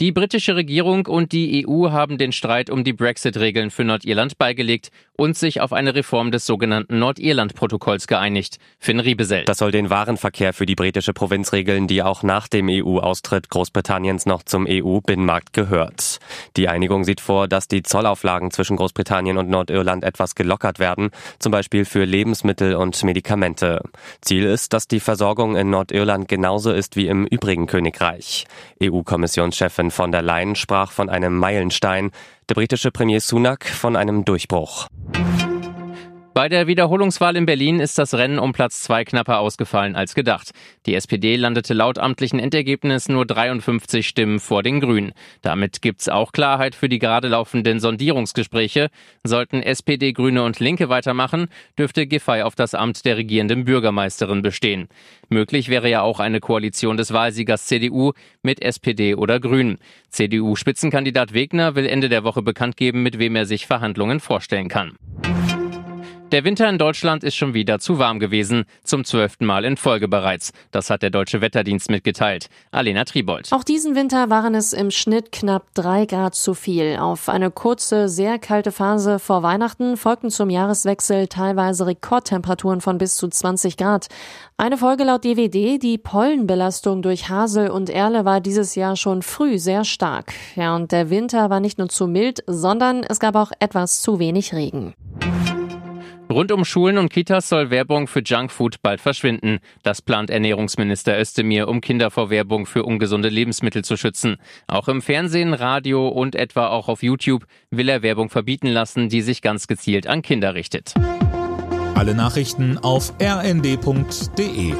Die britische Regierung und die EU haben den Streit um die Brexit-Regeln für Nordirland beigelegt und sich auf eine Reform des sogenannten Nordirland-Protokolls geeinigt. Finn Riebesell. Das soll den Warenverkehr für die britische Provinz regeln, die auch nach dem EU-Austritt Großbritanniens noch zum EU-Binnenmarkt gehört. Die Einigung sieht vor, dass die Zollauflagen zwischen Großbritannien und Nordirland etwas gelockert werden, zum Beispiel für Lebensmittel und Medikamente. Ziel ist, dass die Versorgung in Nordirland genauso ist wie im übrigen Königreich. EU-Kommissionschefin Präsidentin von der Leyen sprach von einem Meilenstein, der britische Premier Sunak von einem Durchbruch. Bei der Wiederholungswahl in Berlin ist das Rennen um Platz zwei knapper ausgefallen als gedacht. Die SPD landete laut amtlichen Endergebnis nur 53 Stimmen vor den Grünen. Damit gibt's auch Klarheit für die gerade laufenden Sondierungsgespräche. Sollten SPD, Grüne und Linke weitermachen, dürfte Giffey auf das Amt der regierenden Bürgermeisterin bestehen. Möglich wäre ja auch eine Koalition des Wahlsiegers CDU mit SPD oder Grünen. CDU-Spitzenkandidat Wegner will Ende der Woche bekannt geben, mit wem er sich Verhandlungen vorstellen kann. Der Winter in Deutschland ist schon wieder zu warm gewesen, zum zwölften Mal in Folge bereits. Das hat der Deutsche Wetterdienst mitgeteilt. Alena Tribold. Auch diesen Winter waren es im Schnitt knapp drei Grad zu viel. Auf eine kurze, sehr kalte Phase vor Weihnachten folgten zum Jahreswechsel teilweise Rekordtemperaturen von bis zu 20 Grad. Eine Folge laut DWD, die Pollenbelastung durch Hasel und Erle war dieses Jahr schon früh sehr stark. Ja, und der Winter war nicht nur zu mild, sondern es gab auch etwas zu wenig Regen. Rund um Schulen und Kitas soll Werbung für Junkfood bald verschwinden. Das plant Ernährungsminister Özdemir, um Kinder vor Werbung für ungesunde Lebensmittel zu schützen. Auch im Fernsehen, Radio und etwa auch auf YouTube will er Werbung verbieten lassen, die sich ganz gezielt an Kinder richtet. Alle Nachrichten auf rnd.de